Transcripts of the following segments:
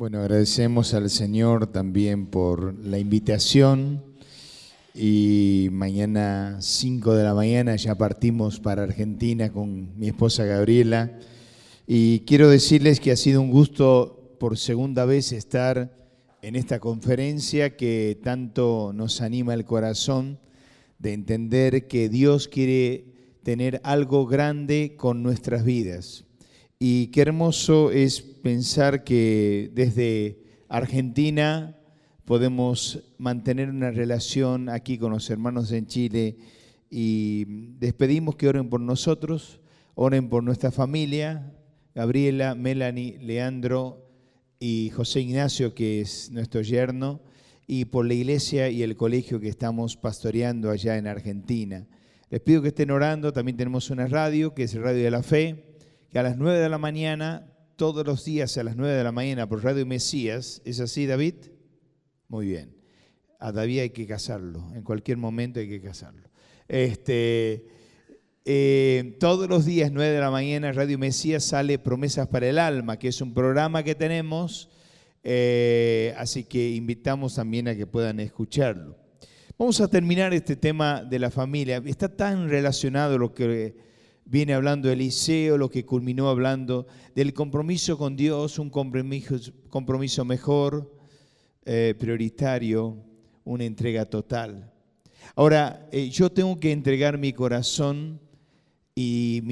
Bueno, agradecemos al Señor también por la invitación y mañana 5 de la mañana ya partimos para Argentina con mi esposa Gabriela y quiero decirles que ha sido un gusto por segunda vez estar en esta conferencia que tanto nos anima el corazón de entender que Dios quiere tener algo grande con nuestras vidas. Y qué hermoso es pensar que desde Argentina podemos mantener una relación aquí con los hermanos en Chile y despedimos que oren por nosotros, oren por nuestra familia, Gabriela, Melanie, Leandro y José Ignacio, que es nuestro yerno, y por la iglesia y el colegio que estamos pastoreando allá en Argentina. Les pido que estén orando, también tenemos una radio, que es Radio de la Fe, que a las 9 de la mañana, todos los días a las 9 de la mañana por Radio Mesías, ¿es así David? Muy bien. A David hay que casarlo, en cualquier momento hay que casarlo. Este, eh, todos los días, 9 de la mañana, Radio Mesías sale Promesas para el Alma, que es un programa que tenemos, eh, así que invitamos también a que puedan escucharlo. Vamos a terminar este tema de la familia. Está tan relacionado lo que viene hablando Eliseo, lo que culminó hablando del compromiso con Dios, un compromiso, mejor, eh, prioritario, una entrega total. Ahora, eh, yo tengo que entregar mi corazón y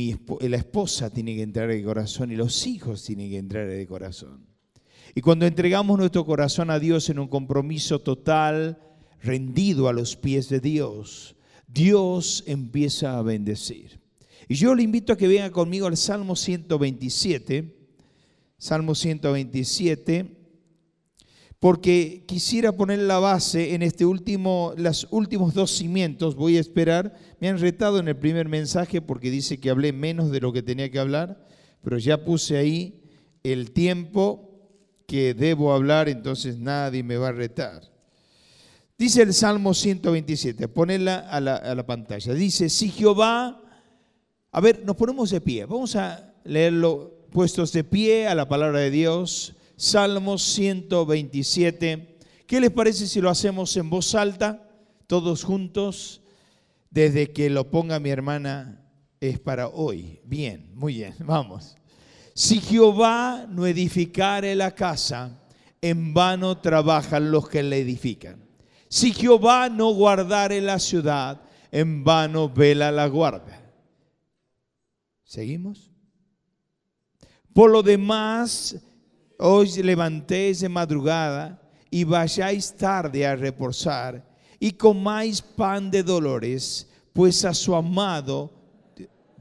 la esposa tiene que entrar en el corazón y los hijos tienen que entrar en el corazón. Y cuando entregamos nuestro corazón a Dios en un compromiso total, rendido a los pies de Dios, Dios empieza a bendecir. Y yo le invito a que venga conmigo al Salmo 127, Salmo 127, porque quisiera poner la base en este último, los últimos dos cimientos. Voy a esperar. Me han retado en el primer mensaje porque dice que hablé menos de lo que tenía que hablar, pero ya puse ahí el tiempo que debo hablar, entonces nadie me va a retar. Dice el Salmo 127, ponela a a la pantalla. Dice, si Jehová a ver, nos ponemos de pie. Vamos a leerlo puestos de pie a la palabra de Dios. Salmos 127. ¿Qué les parece si lo hacemos en voz alta, todos juntos? Desde que lo ponga mi hermana es para hoy. Bien, muy bien, vamos. Si Jehová no edificare la casa, en vano trabajan los que la edifican. Si Jehová no guardare la ciudad, en vano vela la guardia. ¿Seguimos? Por lo demás, hoy levantéis de madrugada y vayáis tarde a reposar y comáis pan de dolores, pues a su amado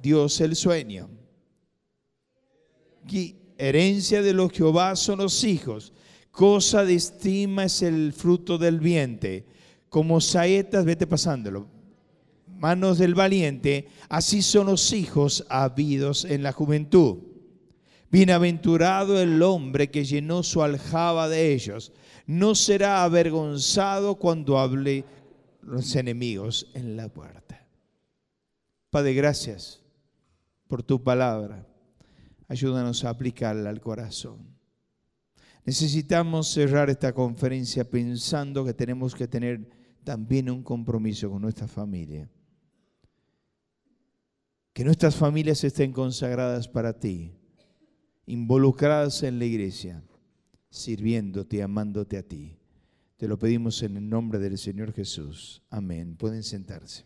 Dios el sueño. Y herencia de los Jehová son los hijos, cosa de estima es el fruto del vientre. Como saetas, vete pasándolo, manos del valiente, así son los hijos habidos en la juventud. Bienaventurado el hombre que llenó su aljaba de ellos, no será avergonzado cuando hable los enemigos en la puerta. Padre, gracias por tu palabra. Ayúdanos a aplicarla al corazón. Necesitamos cerrar esta conferencia pensando que tenemos que tener también un compromiso con nuestra familia. Que nuestras familias estén consagradas para ti, involucradas en la iglesia, sirviéndote, amándote a ti. Te lo pedimos en el nombre del Señor Jesús. Amén. Pueden sentarse.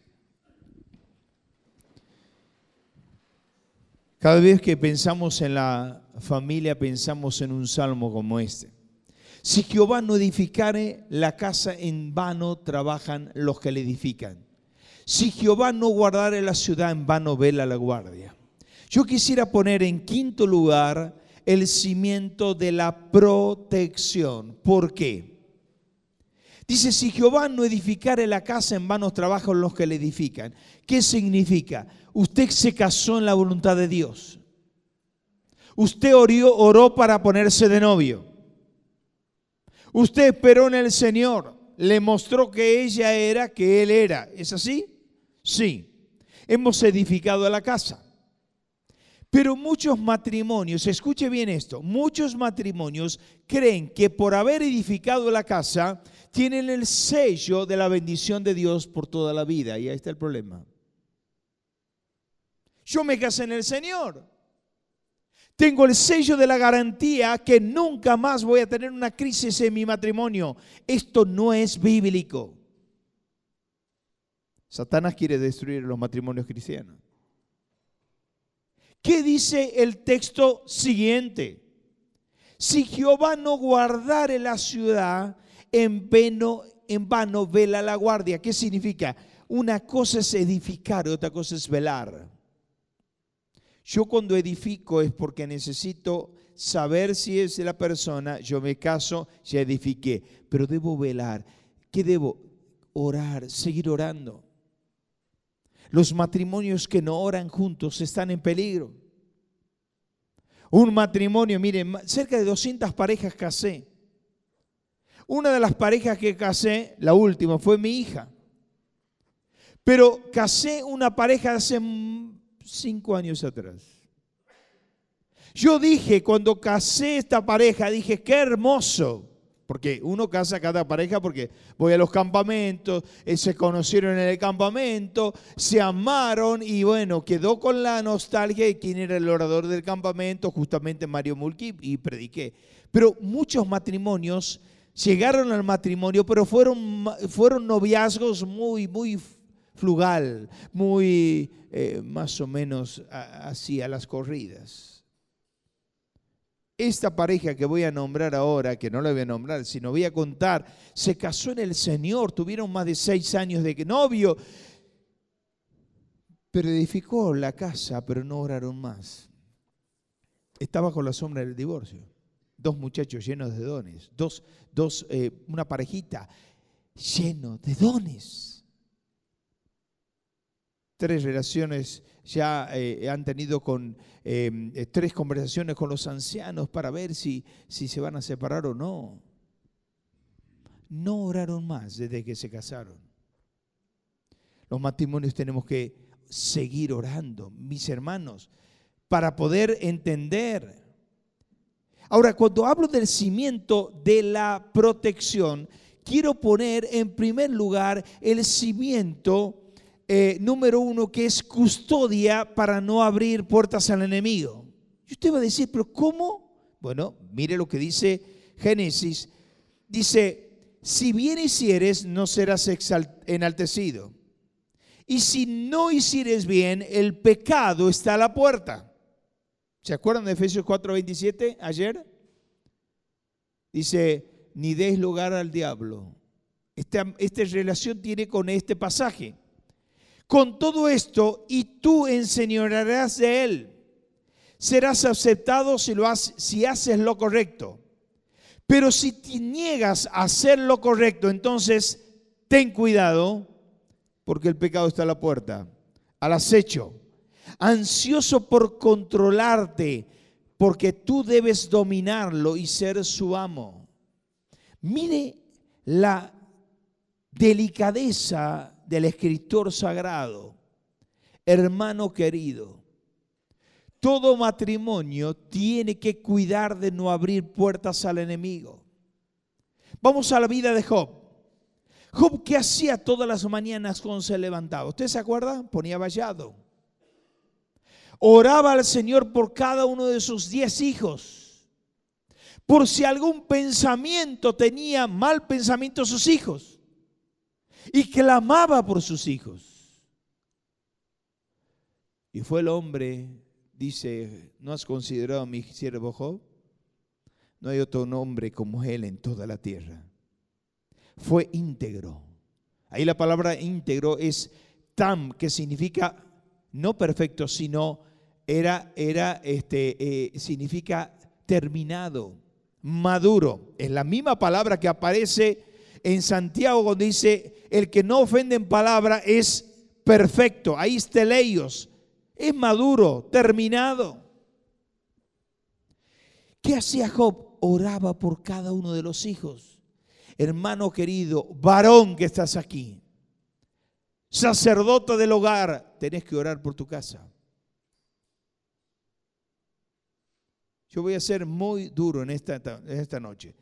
Cada vez que pensamos en la familia, pensamos en un salmo como este. Si Jehová no edificare la casa, en vano trabajan los que le edifican. Si Jehová no guardare la ciudad, en vano vela la guardia. Yo quisiera poner en quinto lugar el cimiento de la protección. ¿Por qué? Dice, si Jehová no edificare la casa, en vano trabajan los que le edifican. ¿Qué significa? Usted se casó en la voluntad de Dios. Usted oró, oró para ponerse de novio. Usted esperó en el Señor. Le mostró que ella era, que él era. ¿Es así? Sí, hemos edificado la casa. Pero muchos matrimonios, escuche bien esto, muchos matrimonios creen que por haber edificado la casa tienen el sello de la bendición de Dios por toda la vida. Y ahí está el problema. Yo me casé en el Señor. Tengo el sello de la garantía que nunca más voy a tener una crisis en mi matrimonio. Esto no es bíblico. Satanás quiere destruir los matrimonios cristianos. ¿Qué dice el texto siguiente? Si Jehová no guardare la ciudad, en vano, en vela la guardia. ¿Qué significa? Una cosa es edificar otra cosa es velar. Yo cuando edifico es porque necesito saber si es la persona, yo me caso, ya edifiqué, pero debo velar. ¿Qué debo? Orar, seguir orando. Los matrimonios que no oran juntos están en peligro. Un matrimonio, miren, cerca de 200 parejas casé. Una de las parejas que casé, la última, fue mi hija. Pero casé una pareja hace cinco años atrás. Yo dije, cuando casé esta pareja, dije, qué hermoso. Porque uno casa cada pareja porque voy a los campamentos, eh, se conocieron en el campamento, se amaron y bueno, quedó con la nostalgia de quién era el orador del campamento, justamente Mario Mulki, y prediqué. Pero muchos matrimonios llegaron al matrimonio, pero fueron, fueron noviazgos muy, muy flugal, muy eh, más o menos así a las corridas. Esta pareja que voy a nombrar ahora, que no la voy a nombrar, sino voy a contar, se casó en el Señor, tuvieron más de seis años de novio, pero edificó la casa, pero no oraron más. Estaba con la sombra del divorcio. Dos muchachos llenos de dones, dos, dos eh, una parejita lleno de dones. Tres relaciones ya eh, han tenido con em, eh, tres conversaciones con los ancianos para ver si, si se van a separar o no. No oraron más desde que se casaron. Los matrimonios tenemos que seguir orando, mis hermanos, para poder entender. Ahora, cuando hablo del cimiento de la protección, quiero poner en primer lugar el cimiento eh, número uno, que es custodia para no abrir puertas al enemigo. Y usted va a decir, pero ¿cómo? Bueno, mire lo que dice Génesis. Dice, si bien hicieres, no serás enaltecido. Y si no hicieres bien, el pecado está a la puerta. ¿Se acuerdan de Efesios 4:27 ayer? Dice, ni des lugar al diablo. Esta, esta relación tiene con este pasaje con todo esto y tú enseñarás de él. Serás aceptado si, lo si haces lo correcto. Pero si te niegas a hacer lo correcto, entonces ten cuidado porque el pecado está a la puerta, al acecho, ansioso por controlarte, porque tú debes dominarlo y ser su amo. Mire la delicadeza del escritor sagrado, hermano querido, todo matrimonio tiene que cuidar de no abrir puertas al enemigo. Vamos a la vida de Job. Job, ¿qué hacía todas las mañanas cuando se levantaba? ¿Usted se acuerda? Ponía vallado. Oraba al Señor por cada uno de sus diez hijos. Por si algún pensamiento tenía mal pensamiento sus hijos y clamaba por sus hijos. Y fue el hombre, dice, ¿no has considerado a mi siervo Job? No hay otro nombre como él en toda la tierra. Fue íntegro. Ahí la palabra íntegro es tam, que significa no perfecto, sino era, era este, eh, significa terminado, maduro. Es la misma palabra que aparece en Santiago dice, el que no ofende en palabra es perfecto, ahí está ellos, es maduro, terminado. ¿Qué hacía Job? Oraba por cada uno de los hijos. Hermano querido, varón que estás aquí, sacerdote del hogar, tenés que orar por tu casa. Yo voy a ser muy duro en esta, en esta noche.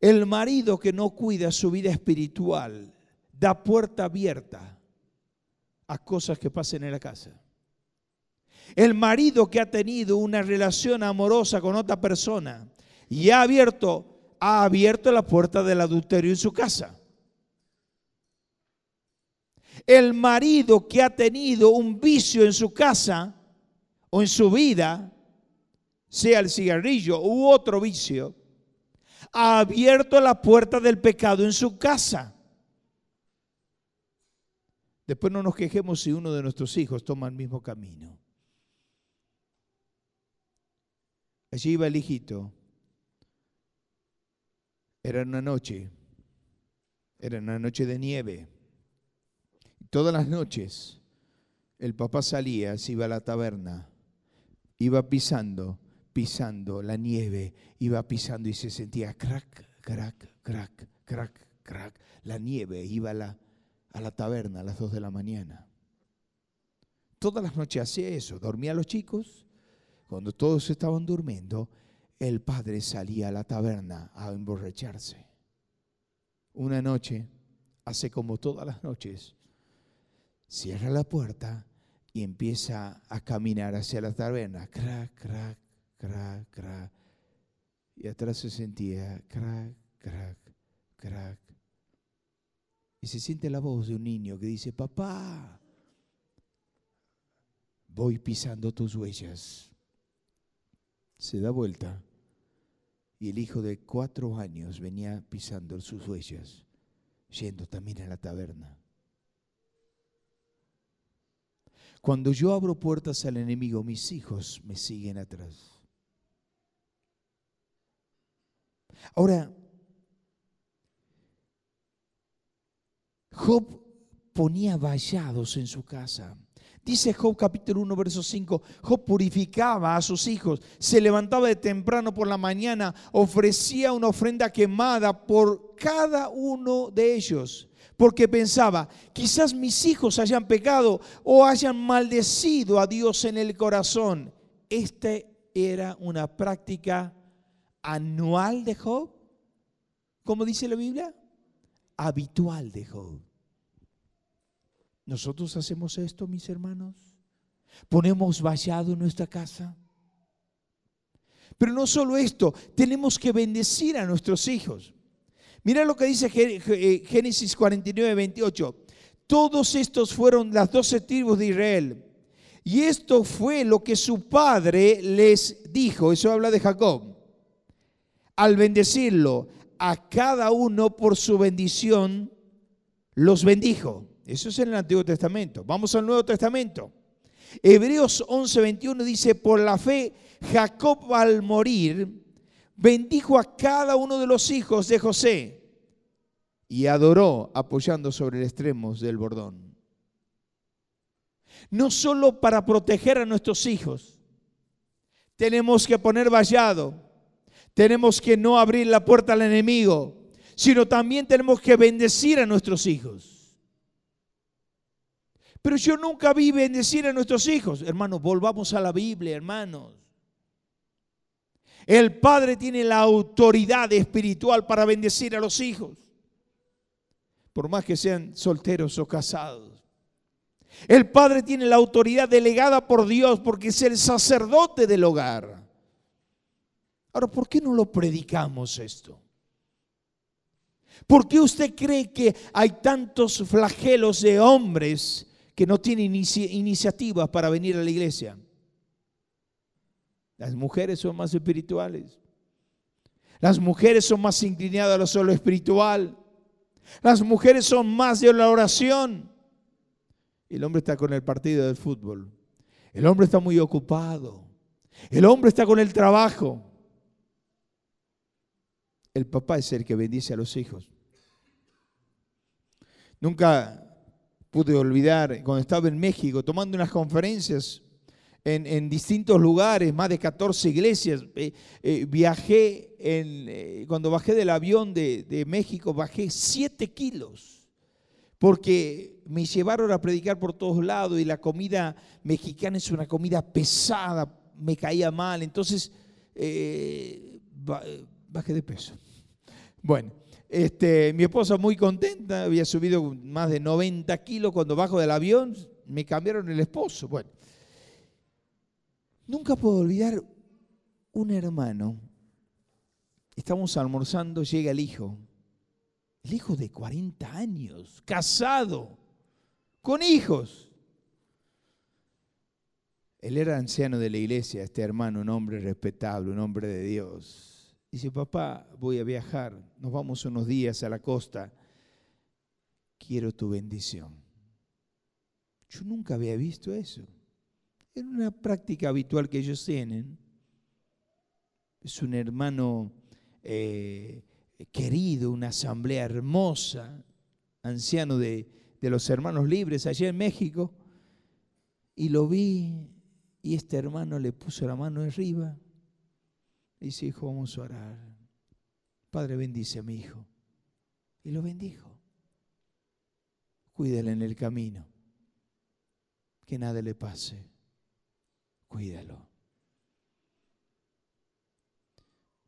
El marido que no cuida su vida espiritual da puerta abierta a cosas que pasen en la casa. El marido que ha tenido una relación amorosa con otra persona y ha abierto, ha abierto la puerta del adulterio en su casa. El marido que ha tenido un vicio en su casa o en su vida, sea el cigarrillo u otro vicio, ha abierto la puerta del pecado en su casa. Después no nos quejemos si uno de nuestros hijos toma el mismo camino. Allí iba el hijito. Era una noche. Era una noche de nieve. Todas las noches el papá salía, se iba a la taberna, iba pisando, pisando la nieve, iba pisando y se sentía crack, crack, crack, crack, crack. La nieve iba a la, a la taberna a las dos de la mañana. Todas las noches hacía eso, dormía los chicos, cuando todos estaban durmiendo, el padre salía a la taberna a emborracharse. Una noche, hace como todas las noches, cierra la puerta y empieza a caminar hacia la taberna. Crack, crack, crack, crack. Y atrás se sentía crack, crack, crack. Y se siente la voz de un niño que dice, papá, voy pisando tus huellas. Se da vuelta y el hijo de cuatro años venía pisando sus huellas, yendo también a la taberna. Cuando yo abro puertas al enemigo, mis hijos me siguen atrás. Ahora, Job ponía vallados en su casa. Dice Job capítulo 1, verso 5, Job purificaba a sus hijos, se levantaba de temprano por la mañana, ofrecía una ofrenda quemada por cada uno de ellos porque pensaba, quizás mis hijos hayan pecado o hayan maldecido a Dios en el corazón. Esta era una práctica anual de Job, como dice la Biblia, habitual de Job. Nosotros hacemos esto, mis hermanos. Ponemos vallado en nuestra casa. Pero no solo esto, tenemos que bendecir a nuestros hijos. Mira lo que dice eh, Génesis 49, 28. Todos estos fueron las doce tribus de Israel. Y esto fue lo que su padre les dijo. Eso habla de Jacob. Al bendecirlo a cada uno por su bendición, los bendijo. Eso es en el Antiguo Testamento. Vamos al Nuevo Testamento. Hebreos 11, 21 dice, por la fe, Jacob al morir, bendijo a cada uno de los hijos de José y adoró apoyando sobre el extremo del bordón. No solo para proteger a nuestros hijos, tenemos que poner vallado, tenemos que no abrir la puerta al enemigo, sino también tenemos que bendecir a nuestros hijos. Pero yo nunca vi bendecir a nuestros hijos. Hermanos, volvamos a la Biblia, hermanos. El padre tiene la autoridad espiritual para bendecir a los hijos, por más que sean solteros o casados. El padre tiene la autoridad delegada por Dios porque es el sacerdote del hogar. Ahora, ¿por qué no lo predicamos esto? ¿Por qué usted cree que hay tantos flagelos de hombres que no tienen iniciativas para venir a la iglesia? Las mujeres son más espirituales. Las mujeres son más inclinadas a lo solo espiritual. Las mujeres son más de la oración. El hombre está con el partido del fútbol. El hombre está muy ocupado. El hombre está con el trabajo. El papá es el que bendice a los hijos. Nunca pude olvidar cuando estaba en México tomando unas conferencias en, distintos lugares, más de 14 iglesias. Eh, eh, viajé, en, eh, cuando bajé del avión de, México, bajé 7 kilos, porque me llevaron a predicar por todos lados y la comida mexicana es una comida pesada, me caía mal, entonces bajé de peso. Bueno, este, mi esposa muy contenta, había subido más de 90 kilos cuando bajo del avión, me cambiaron el esposo. Bueno, nunca puedo olvidar un hermano. Estamos almorzando, llega el hijo, el hijo de 40 años, casado, con hijos. Él era anciano de la iglesia, este hermano, un hombre respetable, un hombre de Dios. Dice, papá, voy a viajar, nos vamos unos días a la costa, quiero tu bendición. Yo nunca había visto eso. Era una práctica habitual que ellos tienen. Es un hermano eh, querido, una asamblea hermosa, anciano de, de los hermanos libres allá en México. Y lo vi y este hermano le puso la mano arriba dice, hijo, vamos a orar. Padre, bendice a mi hijo. Y lo bendijo. Cuídale en el camino. Que nada le pase. Cuídalo.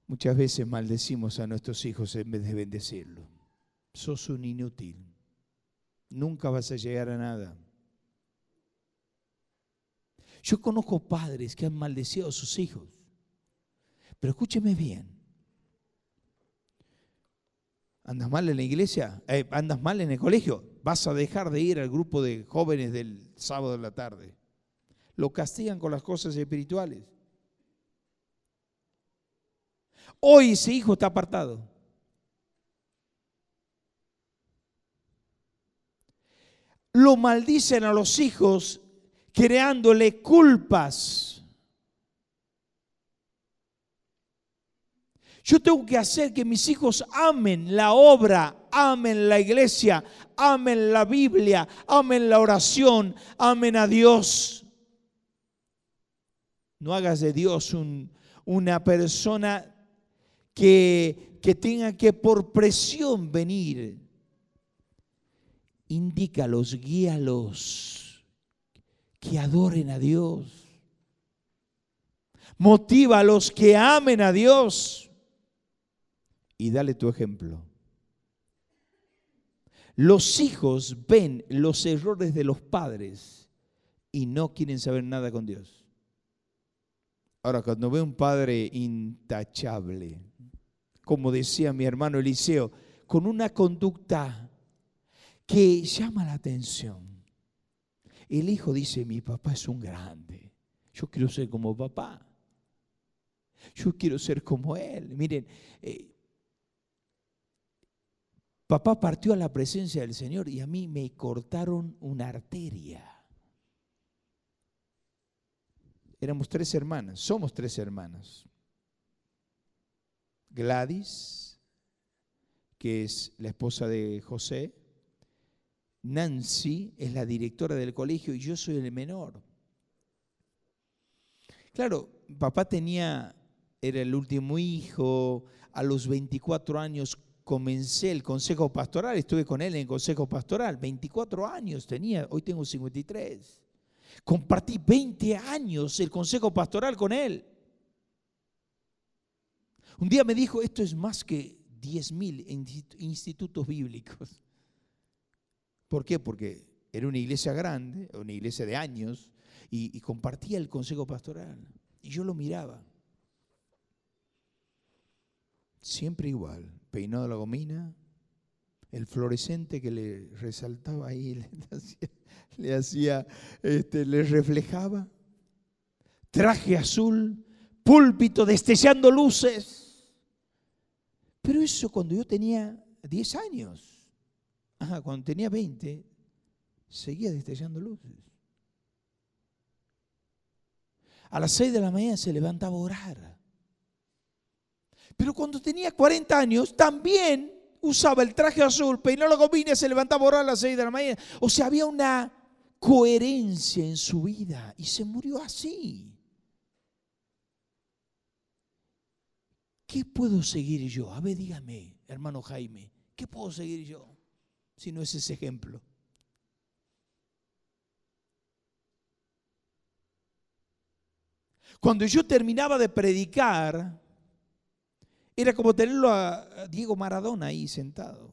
Muchas veces maldecimos a nuestros hijos en vez de bendecirlo. Sos un inútil. Nunca vas a llegar a nada. Yo conozco padres que han maldecido a sus hijos. Pero escúcheme bien. ¿Andas mal en la iglesia? Eh, ¿Andas mal en el colegio? Vas a dejar de ir al grupo de jóvenes del sábado de la tarde. Lo castigan con las cosas espirituales. Hoy ese hijo está apartado. Lo maldicen a los hijos creándole culpas. Yo tengo que hacer que mis hijos amen la obra, amen la iglesia, amen la Biblia, amen la oración, amen a Dios. No hagas de Dios una persona que, que tenga que por presión venir. Indícalos, guíalos que adoren a Dios. Motiva a los que amen a Dios y dale tu ejemplo. Los hijos ven los errores de los padres y no quieren saber nada con Dios. Ahora, cuando ve un padre intachable, como decía mi hermano Eliseo, con una conducta que llama la atención, el hijo dice, mi papá es un grande. Yo quiero ser como papá. Yo quiero ser como él. Miren, eh, papá partió a la presencia del Señor y a mí me cortaron una arteria. Éramos tres hermanas, somos tres hermanas. Gladys, que es la esposa de José, Nancy es la directora del colegio y yo soy el menor. Claro, papá tenía, era el último hijo, a los 24 años comencé el consejo pastoral, estuve con él en el consejo pastoral, 24 años tenía, hoy tengo 53. Compartí 20 años el consejo pastoral con él. Un día me dijo, esto es más que 10.000 institutos bíblicos. ¿Por qué? Porque era una iglesia grande, una iglesia de años, y, compartía el consejo pastoral. Y yo lo miraba. Siempre igual, peinado la gomina, el fluorescente que le resaltaba ahí, le hacía, este, le reflejaba, traje azul, púlpito destellando luces. Pero eso cuando yo tenía 10 años cuando tenía 20, seguía destellando luces. A las 6 de la mañana se levantaba a orar. Pero cuando tenía 40 años, también usaba el traje azul, peinó la gomina se levantaba a orar a las 6 de la mañana. O sea, había una coherencia en su vida y se murió así. ¿Qué puedo seguir yo? A ver, dígame, hermano Jaime, ¿qué puedo seguir yo? si no es ese ejemplo? Cuando yo terminaba de predicar, era como tenerlo a Diego Maradona ahí sentado,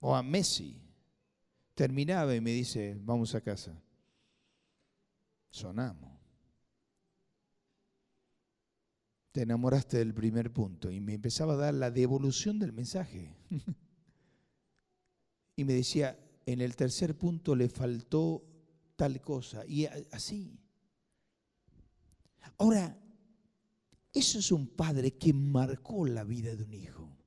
o a Messi. Terminaba y me dice, vamos a casa. Sonamos. Te enamoraste del primer punto y me empezaba a dar la devolución del mensaje. y me decía, en el tercer punto le faltó tal cosa. Y así. Ahora, eso es un padre que marcó la vida de un hijo.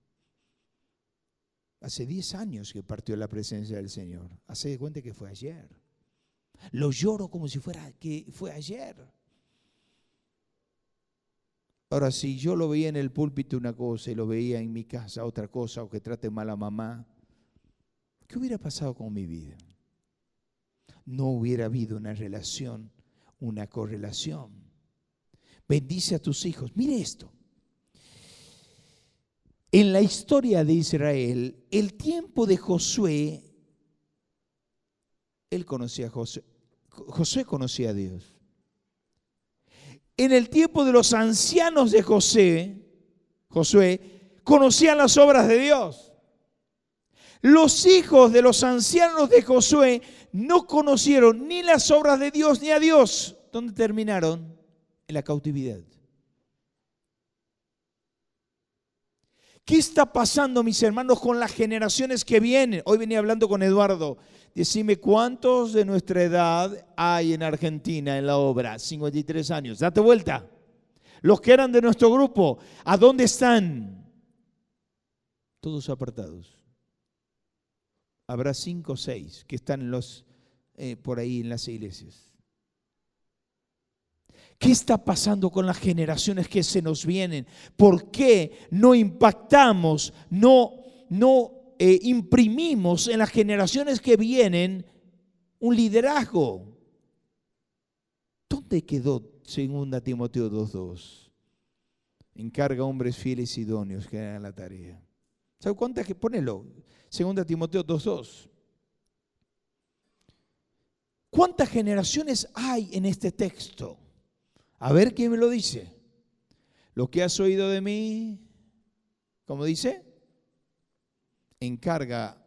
Hace 10 años que partió la presencia del Señor. Hace de cuenta que fue ayer. Lo lloro como si fuera que fue ayer. Ahora, si yo lo veía en el púlpito una cosa y lo veía en mi casa otra cosa, o que trate mal a mamá, ¿qué hubiera pasado con mi vida? No hubiera habido una relación, una correlación. Bendice a tus hijos. Mire esto. En la historia de Israel, el tiempo de Josué, él conocía a Josué, Josué conocía a Dios. En el tiempo de los ancianos de José, Josué, conocían las obras de Dios. Los hijos de los ancianos de Josué no conocieron ni las obras de Dios ni a Dios. ¿Dónde terminaron? En la cautividad. ¿Qué está pasando, mis hermanos, con las generaciones que vienen? Hoy venía hablando con Eduardo. Decime cuántos de nuestra edad hay en Argentina en la obra. 53 años. Date vuelta. Los que eran de nuestro grupo, ¿a dónde están? Todos apartados. Habrá cinco o seis que están los, eh, por ahí en las iglesias. ¿Qué está pasando con las generaciones que se nos vienen? ¿Por qué no impactamos, no, no eh, imprimimos en las generaciones que vienen un liderazgo? ¿Dónde quedó 2 Timoteo 2.2? Encarga hombres fieles y idóneos que hagan la tarea. ¿Sabe cuántas que ponelo? 2 Timoteo 2.2. ¿Cuántas generaciones hay en este texto? A ver quién me lo dice. Lo que has oído de mí, ¿cómo dice? Encarga,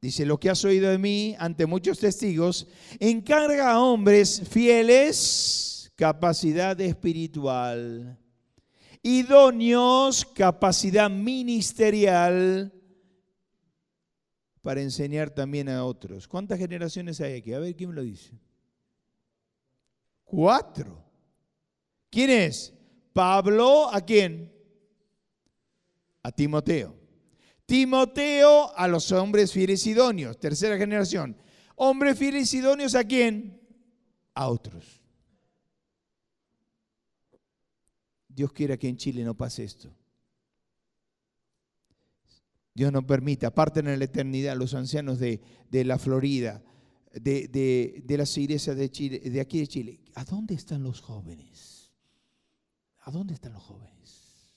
dice, lo que has oído de mí ante muchos testigos, encarga a hombres fieles capacidad espiritual, idóneos capacidad ministerial para enseñar también a otros. ¿Cuántas generaciones hay aquí? A ver quién me lo dice. Cuatro. ¿Quién es? Pablo, ¿a quién? A Timoteo. Timoteo a los hombres fieles idóneos, tercera generación. Hombres fieles idóneos a quién? A otros. Dios quiera que en Chile no pase esto. Dios no permita, aparten en la eternidad los ancianos de, la Florida, de, de, las iglesias de, Chile, de aquí de Chile. ¿A dónde están los jóvenes? ¿A dónde están los jóvenes?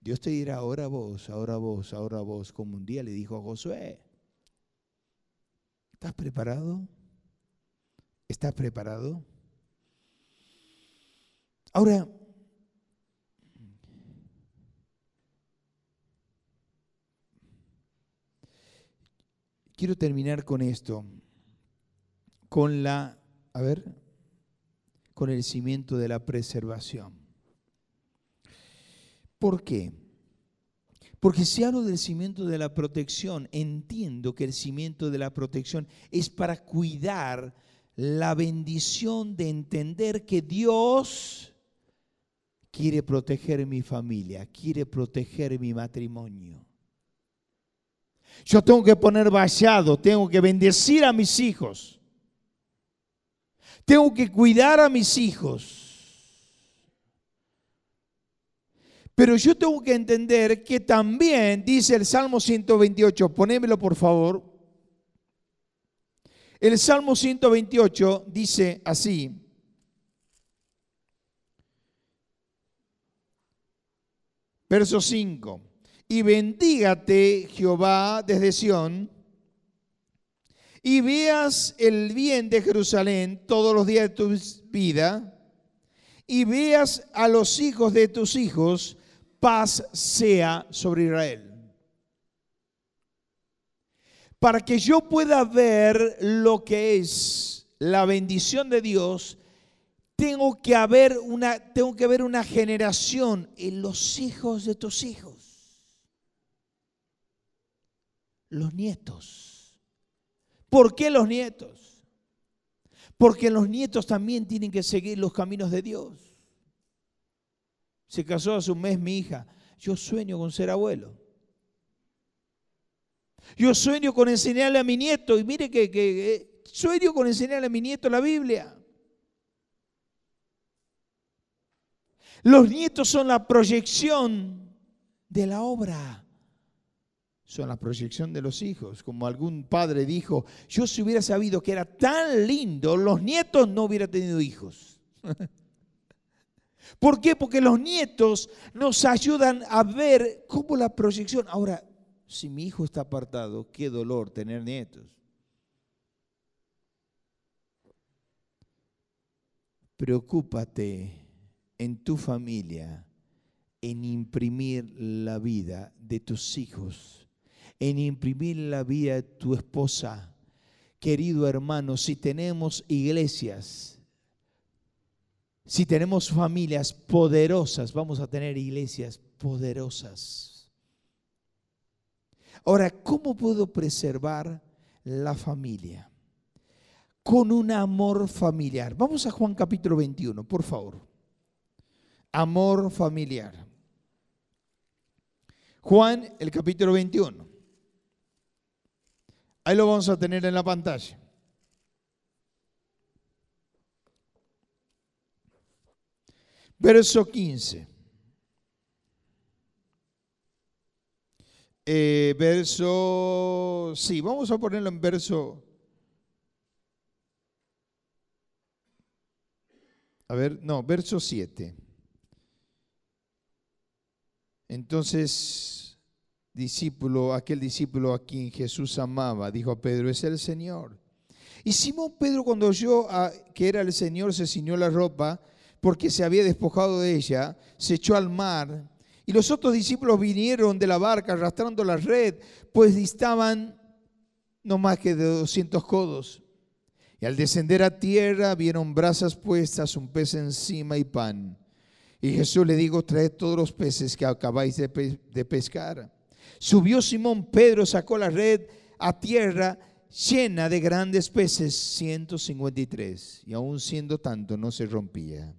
Dios te dirá, ahora vos, ahora vos, ahora vos, como un día le dijo a Josué. ¿Estás preparado? ¿Estás preparado? Ahora, quiero terminar con esto, con la, a ver, con el cimiento de la preservación. ¿Por qué? Porque si hablo del cimiento de la protección, entiendo que el cimiento de la protección es para cuidar la bendición de entender que Dios quiere proteger mi familia, quiere proteger mi matrimonio. Yo tengo que poner vallado, tengo que bendecir a mis hijos. Tengo que cuidar a mis hijos. Pero yo tengo que entender que también dice el Salmo 128, ponémelo por favor. El Salmo 128 dice así. Verso 5. Y bendígate Jehová desde Sión y veas el bien de Jerusalén todos los días de tu vida, y veas a los hijos de tus hijos, paz sea sobre Israel. Para que yo pueda ver lo que es la bendición de Dios, tengo que haber una, tengo que ver una generación en los hijos de tus hijos, los nietos. ¿Por qué los nietos? Porque los nietos también tienen que seguir los caminos de Dios. Se casó hace un mes mi hija. Yo sueño con ser abuelo. Yo sueño con enseñarle a mi nieto, y mire que, que sueño con enseñarle a mi nieto la Biblia. Los nietos son la proyección de la obra. Son la proyección de los hijos. Como algún padre dijo, yo si hubiera sabido que era tan lindo, los nietos no hubiera tenido hijos. ¿Por qué? Porque los nietos nos ayudan a ver cómo la proyección. Ahora, si mi hijo está apartado, qué dolor tener nietos. Preocúpate en tu familia en imprimir la vida de tus hijos, en imprimir la vida de tu esposa. Querido hermano, si tenemos iglesias, si tenemos familias poderosas, vamos a tener iglesias poderosas. Ahora, ¿cómo puedo preservar la familia? Con un amor familiar. Vamos a Juan capítulo 21, por favor amor familiar. Juan, el capítulo 21. Ahí lo vamos a tener en la pantalla. Verso 15. Eh, verso, sí, vamos a ponerlo en verso. A ver, no, verso 7. Entonces, discípulo, aquel discípulo a quien Jesús amaba, dijo a Pedro, es el Señor. Y Simón Pedro cuando oyó que era el Señor se ciñó la ropa porque se había despojado de ella, se echó al mar. Y los otros discípulos vinieron de la barca arrastrando la red, pues distaban no más que de 200 codos. Y al descender a tierra vieron brasas puestas, un pez encima y pan. Y Jesús le dijo, traed todos los peces que acabáis de, pescar. Subió Simón Pedro, sacó la red a tierra llena de grandes peces, 153, y aún siendo tanto no se rompía.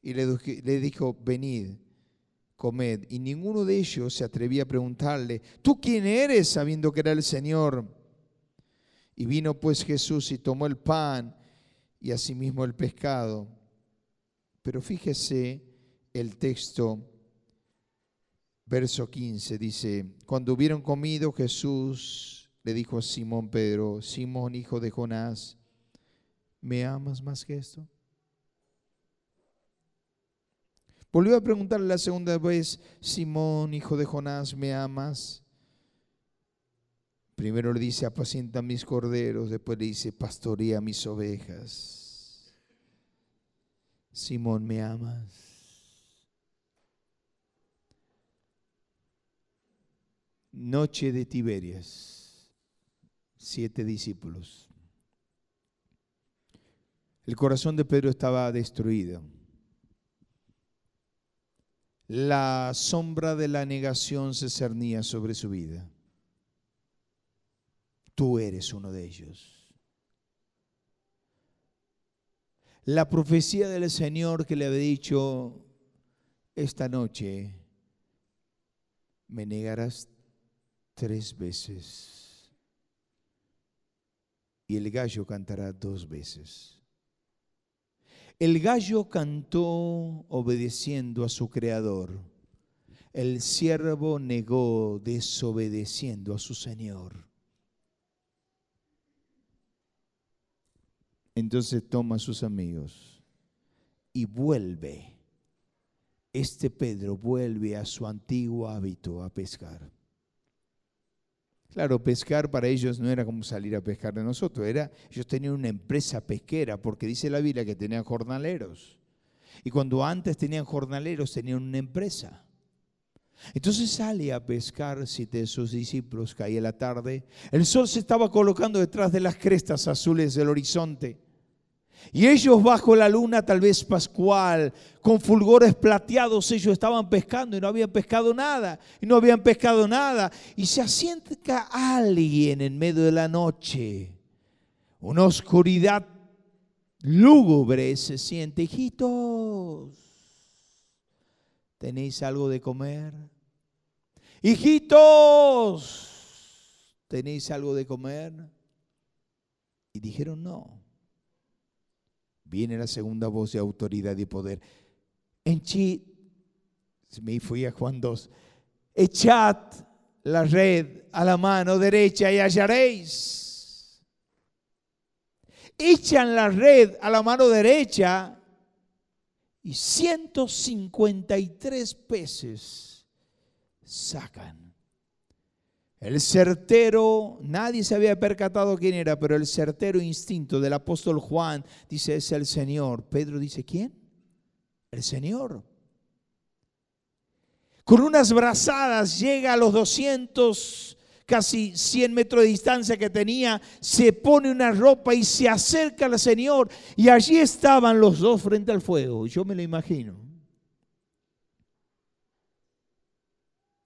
Y le, dijo, venid, comed. Y ninguno de ellos se atrevía a preguntarle, ¿tú quién eres? sabiendo que era el Señor. Y vino pues Jesús y tomó el pan y asimismo el pescado pero fíjese el texto, verso 15, dice, cuando hubieron comido Jesús le dijo a Simón Pedro, Simón hijo de Jonás, ¿me amas más que esto? Volvió a preguntarle la segunda vez, Simón, hijo de Jonás, ¿me amas? Primero le dice, apacienta mis corderos, después le dice, pastorea mis ovejas. Simón, ¿me amas? Noche de Tiberias, siete discípulos. El corazón de Pedro estaba destruido. La sombra de la negación se cernía sobre su vida. Tú eres uno de ellos. la profecía del Señor que le había dicho, esta noche me negarás tres veces y el gallo cantará dos veces. El gallo cantó obedeciendo a su creador. El siervo negó desobedeciendo a su Señor. Entonces toma a sus amigos y vuelve. Este Pedro vuelve a su antiguo hábito a pescar. Claro, pescar para ellos no era como salir a pescar de nosotros, era ellos tenían una empresa pesquera, porque dice la Biblia que tenían jornaleros. Y cuando antes tenían jornaleros, tenían una empresa. Entonces sale a pescar siete de sus discípulos, caía la tarde, el sol se estaba colocando detrás de las crestas azules del horizonte. Y ellos bajo la luna, tal vez pascual, con fulgores plateados, ellos estaban pescando y no habían pescado nada, y no habían pescado nada. Y se asienta alguien en medio de la noche, una oscuridad lúgubre se siente, hijitos, ¿tenéis algo de comer? Hijitos, ¿tenéis algo de comer? Y dijeron no. Viene la segunda voz de autoridad y poder. En chi, me fui a Juan 2, echad la red a la mano derecha y hallaréis. Echan la red a la mano derecha y 153 peces sacan. El certero, nadie se había percatado quién era, pero el certero instinto del apóstol Juan dice, es el Señor. Pedro dice, ¿quién? El Señor. Con unas brazadas llega a los 200, casi 100 metros de distancia que tenía, se pone una ropa y se acerca al Señor. Y allí estaban los dos frente al fuego. Yo me lo imagino.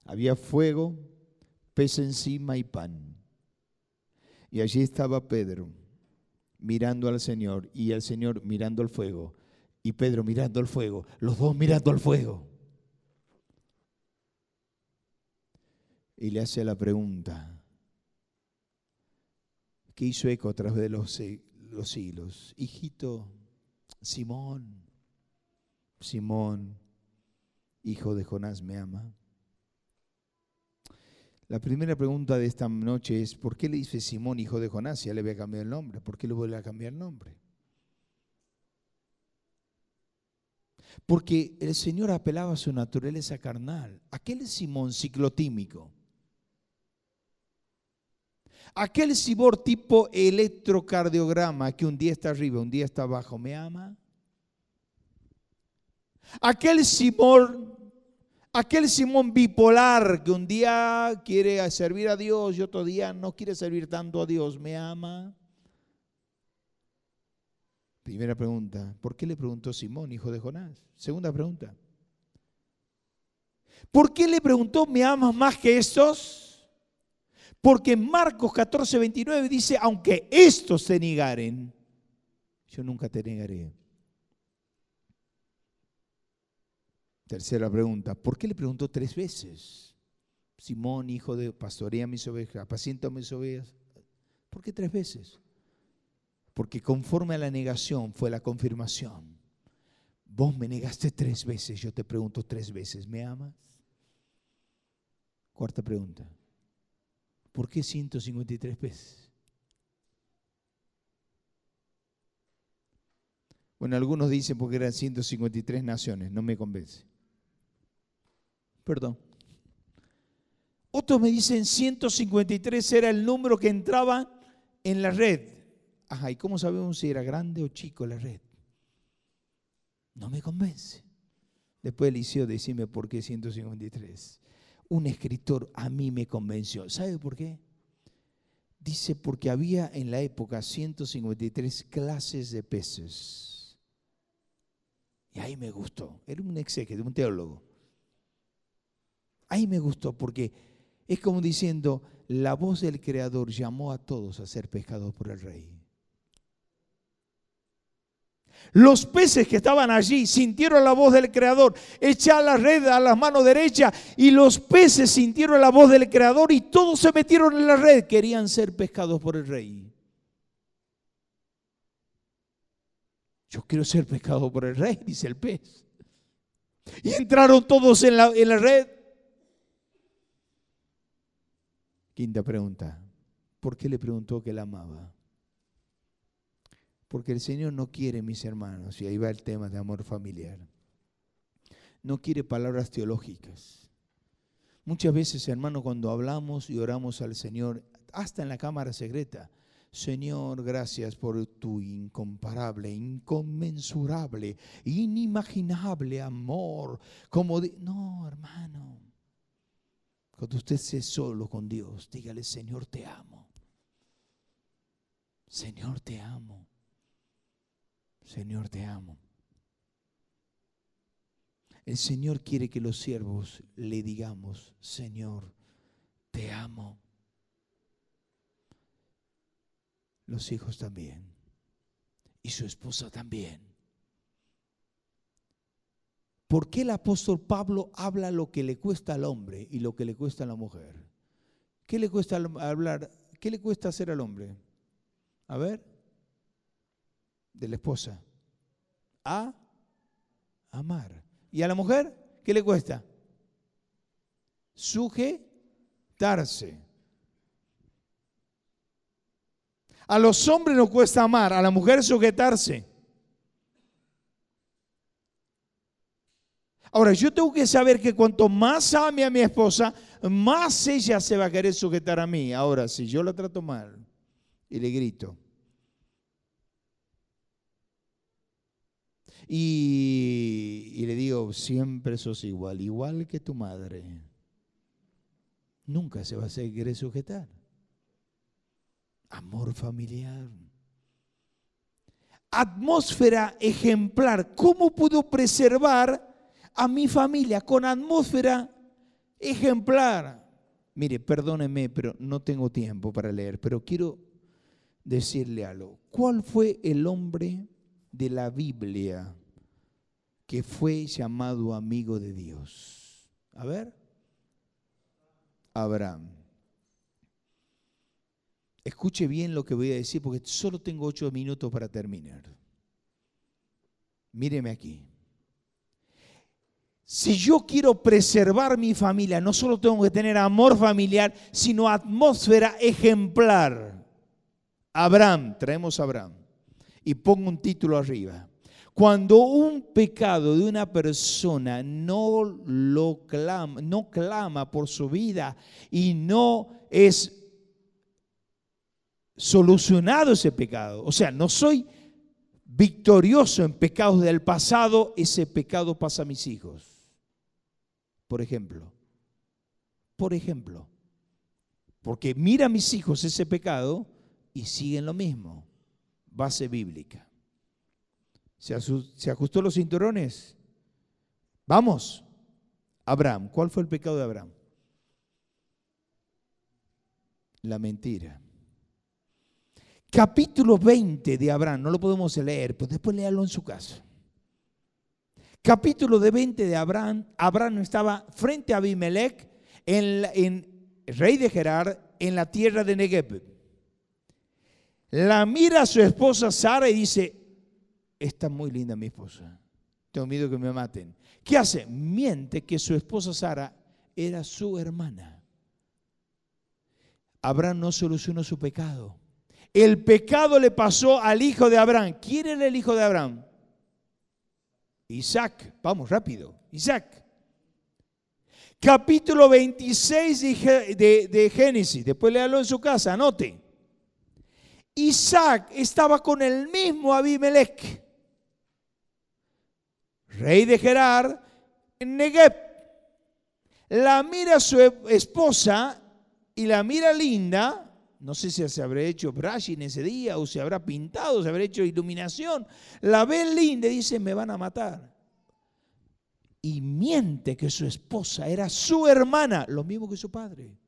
Había fuego, pez encima y pan. Y allí estaba Pedro mirando al Señor y el Señor mirando al fuego y Pedro mirando al fuego, los dos mirando al fuego. Y le hace la pregunta que hizo eco a través de los, los siglos. Hijito, Simón, Simón, hijo de Jonás, ¿me ama? La primera pregunta de esta noche es, ¿por qué le dice Simón, hijo de Jonás? Ya le había cambiado el nombre. ¿Por qué le vuelve a cambiar el nombre? Porque el Señor apelaba a su naturaleza carnal. Aquel Simón ciclotímico. Aquel Simón tipo electrocardiograma que un día está arriba, un día está abajo, ¿me ama? Aquel Simón Aquel Simón bipolar que un día quiere servir a Dios y otro día no quiere servir tanto a Dios, ¿me ama? Primera pregunta, ¿por qué le preguntó Simón, hijo de Jonás? Segunda pregunta, ¿por qué le preguntó, ¿me amas más que estos? Porque Marcos 14, 29 dice, aunque estos se negaren, yo nunca te negaré. Tercera pregunta, ¿por qué le preguntó tres veces? Simón, hijo de pastorea mis ovejas, apacienta mis ovejas. ¿Por qué tres veces? Porque conforme a la negación fue la confirmación. Vos me negaste tres veces, yo te pregunto tres veces, ¿me amas? Cuarta pregunta, ¿por qué 153 veces? Bueno, algunos dicen porque eran 153 naciones, no me convence. Perdón. Otros me dicen 153 era el número que entraba en la red. Ajá, ¿y cómo sabemos si era grande o chico la red? No me convence. Después Eliseo, decime por qué 153. Un escritor a mí me convenció. ¿Sabe por qué? Dice porque había en la época 153 clases de peces. Y ahí me gustó. Era un exégete, un teólogo. Ahí me gustó porque es como diciendo, la voz del Creador llamó a todos a ser pescados por el Rey. Los peces que estaban allí sintieron la voz del Creador, echar la red a la mano derecha y los peces sintieron la voz del Creador y todos se metieron en la red, querían ser pescados por el Rey. Yo quiero ser pescado por el Rey, dice el pez. Y entraron todos en la, en la red. Quinta pregunta, ¿por qué le preguntó que la amaba? Porque el Señor no quiere, mis hermanos, y ahí va el tema de amor familiar, no quiere palabras teológicas. Muchas veces, hermano, cuando hablamos y oramos al Señor, hasta en la cámara secreta, Señor, gracias por tu incomparable, inconmensurable, inimaginable amor. Como no, hermano. Cuando usted esté solo con Dios, dígale, Señor, te amo. Señor, te amo. Señor, te amo. El Señor quiere que los siervos le digamos, Señor, te amo. Los hijos también. Y su esposa también. ¿Por qué el apóstol Pablo habla lo que le cuesta al hombre y lo que le cuesta a la mujer? ¿Qué le cuesta hablar? ¿Qué le cuesta hacer al hombre? A ver, de la esposa. A amar. ¿Y a la mujer? ¿Qué le cuesta? Sujetarse. A los hombres nos cuesta amar, a la mujer sujetarse. Ahora, yo tengo que saber que cuanto más ame a mi esposa, más ella se va a querer sujetar a mí. Ahora, si yo la trato mal y le grito, Y, le digo, siempre sos igual, igual que tu madre. Nunca se va a seguir sujetar. Amor familiar. Atmósfera ejemplar. ¿Cómo puedo preservar a mi familia con atmósfera ejemplar? Mire, perdóneme, pero no tengo tiempo para leer, pero quiero decirle algo. ¿Cuál fue el hombre de la Biblia que fue llamado amigo de Dios? A ver. Abraham. Escuche bien lo que voy a decir porque solo tengo ocho minutos para terminar. Míreme aquí. Si yo quiero preservar mi familia, no solo tengo que tener amor familiar, sino atmósfera ejemplar. Abraham, traemos a Abraham. Y pongo un título arriba. Cuando un pecado de una persona no lo clama, no clama por su vida y no es solucionado ese pecado, o sea, no soy victorioso en pecados del pasado, ese pecado pasa a mis hijos. Por ejemplo, por ejemplo, porque mira a mis hijos ese pecado y siguen lo mismo, base bíblica. ¿Se, ajustó los cinturones? Vamos. Abraham. ¿Cuál fue el pecado de Abraham? La mentira. Capítulo 20 de Abraham, no lo podemos leer, pero después léalo en su casa. Capítulo de 20 de Abraham, Abraham estaba frente a Abimelech, en rey de Gerar, en la tierra de Negev. La mira a su esposa Sara y dice, está muy linda mi esposa. Tengo miedo que me maten. ¿Qué hace? Miente que su esposa Sara era su hermana. Abraham no solucionó su pecado. El pecado le pasó al hijo de Abraham. ¿Quién era el hijo de Abraham? Isaac. Vamos, rápido. Isaac. Capítulo 26 de, de Génesis. Después léalo en su casa, anote. Isaac estaba con el mismo Abimelech rey de Gerar, en Negev. La mira su esposa y la mira linda. No sé si se habrá hecho brush en ese día o se habrá pintado, se habrá hecho iluminación. La ve linda y dice, me van a matar. Y miente que su esposa era su hermana, lo mismo que su padre.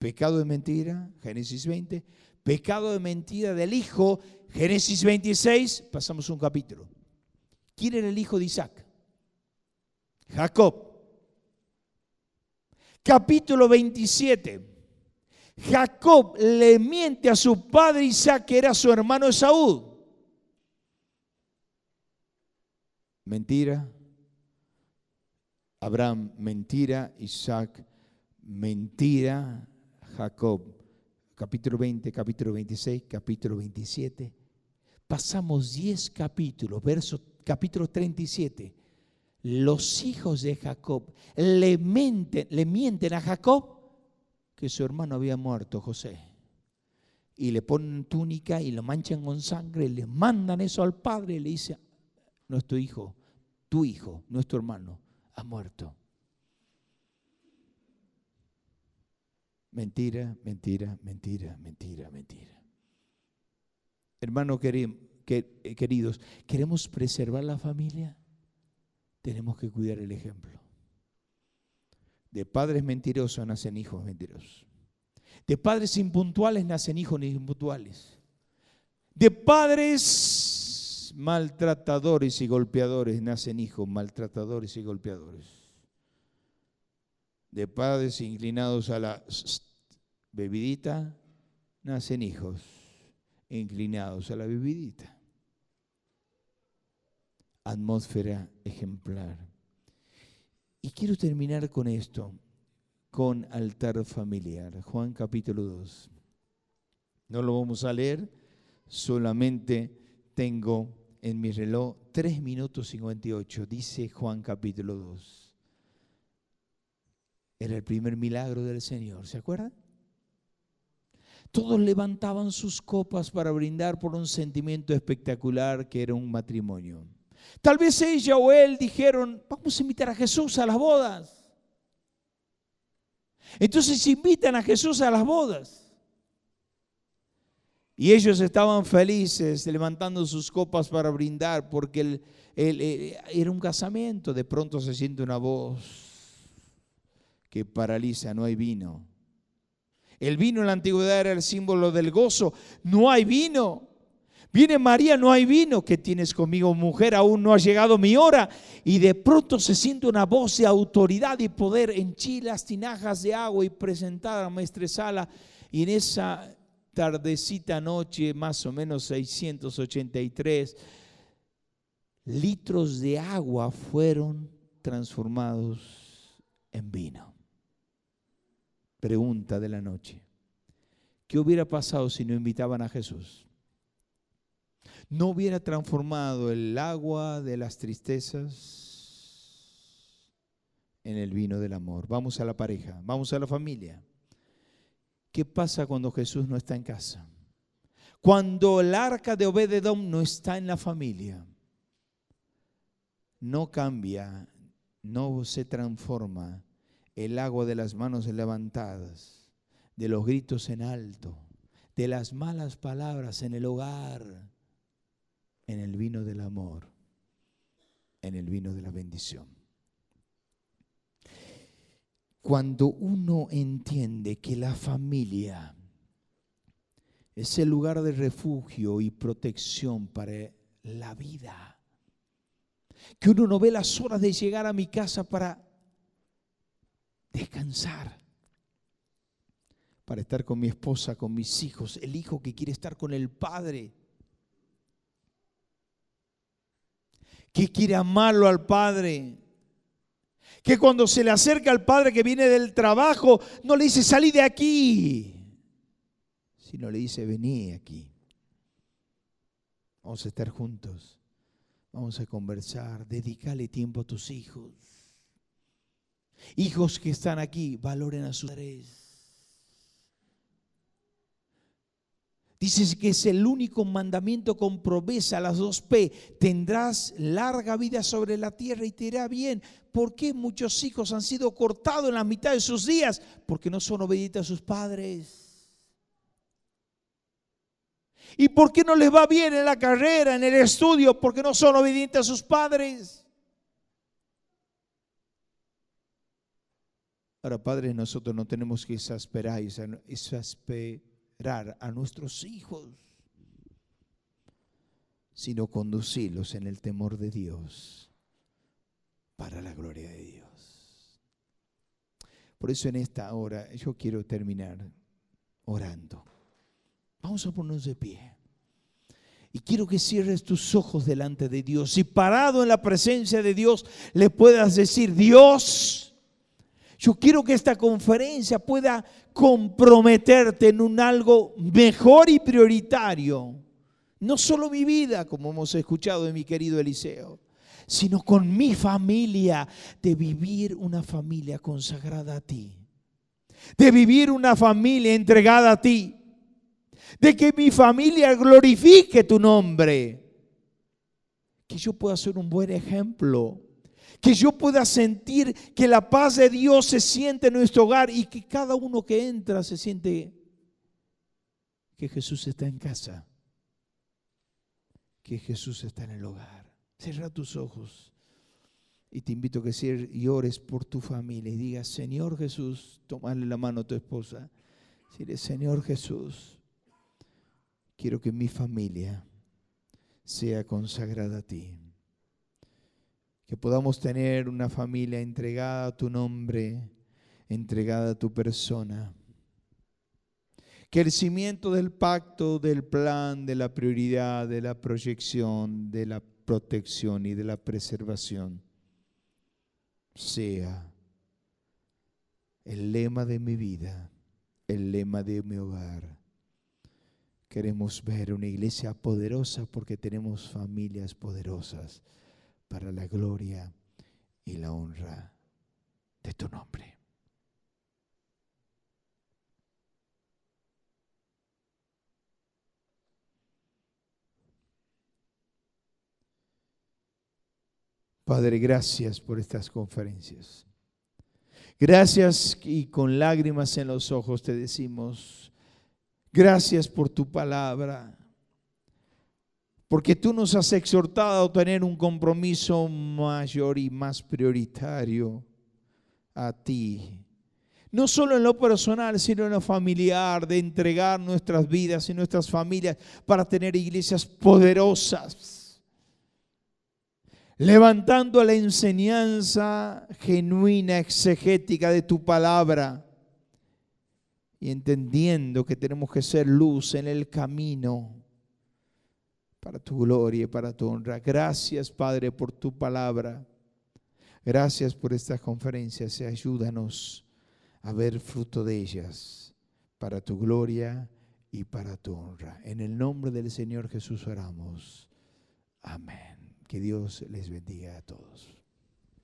Pecado de mentira, Génesis 20. Pecado de mentira del hijo, Génesis 26. Pasamos un capítulo. ¿Quién era el hijo de Isaac? Jacob. Capítulo 27. Jacob le miente a su padre Isaac que era su hermano Esaú. Mentira. Abraham, mentira. Isaac, mentira. Jacob. Capítulo 20, capítulo 26, capítulo 27. Pasamos 10 capítulos, versos capítulo 37, los hijos de Jacob le mienten, le mienten a Jacob que su hermano había muerto, José. Y le ponen túnica y lo manchan con sangre, le mandan eso al padre y le dice, nuestro hijo, tu hijo, nuestro hermano, ha muerto. Mentira, mentira, mentira, mentira, mentira. Hermanos queridos, ¿queremos preservar la familia? Tenemos que cuidar el ejemplo. De padres mentirosos nacen hijos mentirosos. De padres impuntuales nacen hijos impuntuales. De padres maltratadores y golpeadores nacen hijos maltratadores y golpeadores. De padres inclinados a la bebidita nacen hijos inclinados a la bebidita. Atmósfera ejemplar. Y quiero terminar con esto, con altar familiar. Juan capítulo 2. No lo vamos a leer, solamente tengo en mi reloj 3 minutos 58, dice Juan capítulo 2. Era el primer milagro del Señor, ¿se acuerdan? Todos levantaban sus copas para brindar por un sentimiento espectacular que era un matrimonio. Tal vez ella o él dijeron, vamos a invitar a Jesús a las bodas. Entonces invitan a Jesús a las bodas. Y ellos estaban felices levantando sus copas para brindar porque era un casamiento. De pronto se siente una voz que paraliza, no hay vino. El vino en la antigüedad era el símbolo del gozo. No hay vino. Viene María, no hay vino. ¿Qué tienes conmigo, mujer? Aún no ha llegado mi hora. Y de pronto se siente una voz de autoridad y poder en las tinajas de agua y presentar a maestresala. Y en esa tardecita noche, más o menos 683, litros de agua fueron transformados en vino pregunta de la noche. ¿Qué hubiera pasado si no invitaban a Jesús? ¿No hubiera transformado el agua de las tristezas en el vino del amor? Vamos a la pareja, vamos a la familia. ¿Qué pasa cuando Jesús no está en casa? Cuando el arca de Obededom no está en la familia, no cambia, no se transforma el agua de las manos levantadas, de los gritos en alto, de las malas palabras en el hogar, en el vino del amor, en el vino de la bendición. Cuando uno entiende que la familia es el lugar de refugio y protección para la vida, que uno no ve las horas de llegar a mi casa para descansar para estar con mi esposa, con mis hijos, el hijo que quiere estar con el padre, que quiere amarlo al padre, que cuando se le acerca al padre que viene del trabajo, no le dice salí de aquí, sino le dice vení aquí. Vamos a estar juntos, vamos a conversar, dedícale tiempo a tus hijos. Hijos que están aquí, valoren a sus padres. Dices que es el único mandamiento con promesa, las dos P. Tendrás larga vida sobre la tierra y te irá bien. ¿Por qué muchos hijos han sido cortados en la mitad de sus días? Porque no son obedientes a sus padres. ¿Y por qué no les va bien en la carrera, en el estudio? Porque no son obedientes a sus padres. Ahora, padres, nosotros no tenemos que exasperar, exasperar a nuestros hijos, sino conducirlos en el temor de Dios para la gloria de Dios. Por eso en esta hora yo quiero terminar orando. Vamos a ponernos de pie. Y quiero que cierres tus ojos delante de Dios. Y parado en la presencia de Dios le puedas decir, Dios, yo quiero que esta conferencia pueda comprometerte en un algo mejor y prioritario. No solo mi vida, como hemos escuchado de mi querido Eliseo. sino con mi familia, de vivir una familia consagrada a ti, de vivir una familia entregada a ti, de que mi familia glorifique tu nombre, que yo pueda ser un buen ejemplo, que yo pueda sentir que la paz de Dios se siente en nuestro hogar y que cada uno que entra se siente que Jesús está en casa, que Jesús está en el hogar. Cierra tus ojos y te invito a que ores por tu familia y digas, Señor Jesús, tomale la mano a tu esposa. Dile, Señor Jesús, quiero que mi familia sea consagrada a ti. Que podamos tener una familia entregada a tu nombre, entregada a tu persona. Que el cimiento del pacto, del plan, de la prioridad, de la proyección, de la protección y de la preservación sea el lema de mi vida, el lema de mi hogar. Queremos ver una iglesia poderosa porque tenemos familias poderosas para la gloria y la honra de tu nombre. Padre, gracias por estas conferencias. Gracias y con lágrimas en los ojos te decimos, gracias por tu palabra, porque tú nos has exhortado a tener un compromiso mayor y más prioritario a ti. No solo en lo personal, sino en lo familiar, de entregar nuestras vidas y nuestras familias para tener iglesias poderosas levantando la enseñanza genuina, exegética de tu palabra y entendiendo que tenemos que ser luz en el camino para tu gloria y para tu honra. Gracias, Padre, por tu palabra. Gracias por estas conferencias y ayúdanos a ver fruto de ellas para tu gloria y para tu honra. En el nombre del Señor Jesús oramos. Amén. Que Dios les bendiga a todos.